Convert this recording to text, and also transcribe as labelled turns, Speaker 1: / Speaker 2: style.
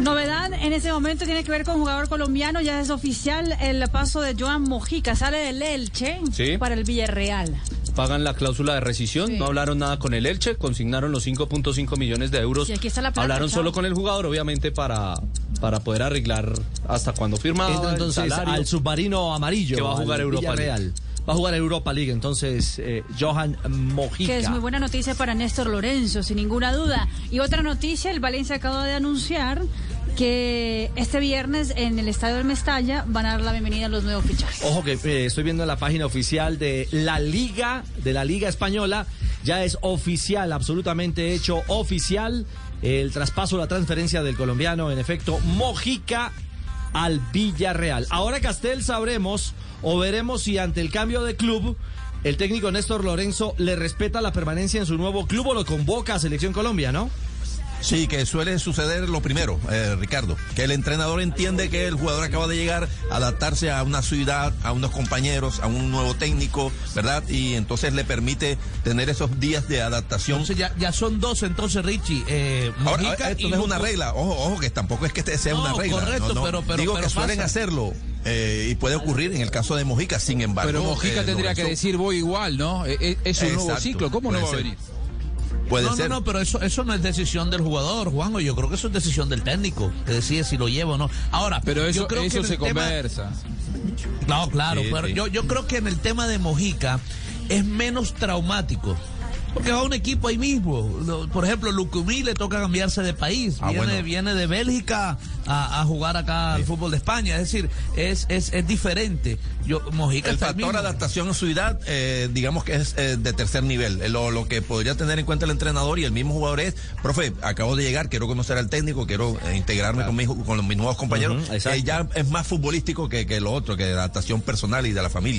Speaker 1: Novedad en ese momento tiene que ver con jugador colombiano, ya es oficial el paso de Joan Mojica, sale del Elche
Speaker 2: Sí.
Speaker 1: para el Villarreal.
Speaker 2: Pagan la cláusula de rescisión,
Speaker 1: Sí.
Speaker 2: no hablaron nada con el Elche, consignaron los 5.5 millones de euros.
Speaker 1: Y aquí está la plata,
Speaker 2: hablaron
Speaker 1: chao.
Speaker 2: solo con el jugador, obviamente, para, para poder arreglar hasta cuando firmaba
Speaker 3: Entra
Speaker 2: el
Speaker 3: entonces
Speaker 2: salario.
Speaker 3: al submarino amarillo.
Speaker 2: Que va a jugar
Speaker 3: al
Speaker 2: Europa
Speaker 3: Villarreal. Va a jugar Europa League, entonces eh, Johan Mojica.
Speaker 1: Que es muy buena noticia para Néstor Lorenzo, sin ninguna duda. Y otra noticia, el Valencia acaba de anunciar que este viernes en el Estadio del Mestalla van a dar la bienvenida a los nuevos fichajes.
Speaker 3: Ojo que eh, estoy viendo en la página oficial de la Liga, de la Liga Española, ya es oficial, absolutamente hecho oficial el traspaso, la transferencia del colombiano, en efecto, Mojica al Villarreal. Ahora Castel sabremos o veremos si ante el cambio de club el técnico Néstor Lorenzo le respeta la permanencia en su nuevo club o lo convoca a Selección Colombia, ¿no?
Speaker 4: Sí, que suele suceder lo primero, eh, Ricardo, que el entrenador entiende que el jugador acaba de llegar, adaptarse a una ciudad, a unos compañeros, a un nuevo técnico, ¿verdad? Y entonces le permite tener esos días de adaptación.
Speaker 5: Entonces ya, ya son dos, entonces Richie. Eh,
Speaker 4: Ahora, esto no es una regla, ojo, ojo, que tampoco es que este sea
Speaker 5: No,
Speaker 4: una regla.
Speaker 5: correcto,
Speaker 4: no, no.
Speaker 5: pero- pero-
Speaker 4: Digo
Speaker 5: pero
Speaker 4: que suelen
Speaker 5: pasa.
Speaker 4: hacerlo eh, y puede ocurrir en el caso de Mojica, sin embargo.
Speaker 6: Pero Mojica
Speaker 4: eh,
Speaker 6: tendría que decir voy igual, ¿no? Eh, eh, Es, un nuevo ciclo, ¿cómo no va a venir?
Speaker 4: Puede
Speaker 5: no,
Speaker 4: ser.
Speaker 5: no, no, pero eso, eso no es decisión del jugador, Juanjo. Yo creo que eso es decisión del técnico, que decide si lo lleva o no. Ahora,
Speaker 6: Pero eso,
Speaker 5: yo creo
Speaker 6: eso
Speaker 5: que
Speaker 6: se
Speaker 5: tema-
Speaker 6: conversa.
Speaker 5: No, claro,
Speaker 4: Sí,
Speaker 5: pero
Speaker 4: sí.
Speaker 5: Yo, yo creo que en el tema de Mojica es menos traumático. Porque va un equipo ahí mismo. Por ejemplo, Lucumí le toca cambiarse de país.
Speaker 4: Ah,
Speaker 5: viene,
Speaker 4: bueno.
Speaker 5: viene de Bélgica a, a jugar acá al fútbol de España. Es decir, es, es, es diferente. Yo, Mojica
Speaker 4: El factor adaptación en su edad, eh, digamos que es eh, de tercer nivel. Eh, Lo, lo que podría tener en cuenta el entrenador y el mismo jugador es, profe, acabo de llegar, quiero conocer al técnico, quiero eh, integrarme con, mis, con los- mis nuevos compañeros. Eh, ya es más futbolístico que, que lo otro, que de adaptación personal y de la familia.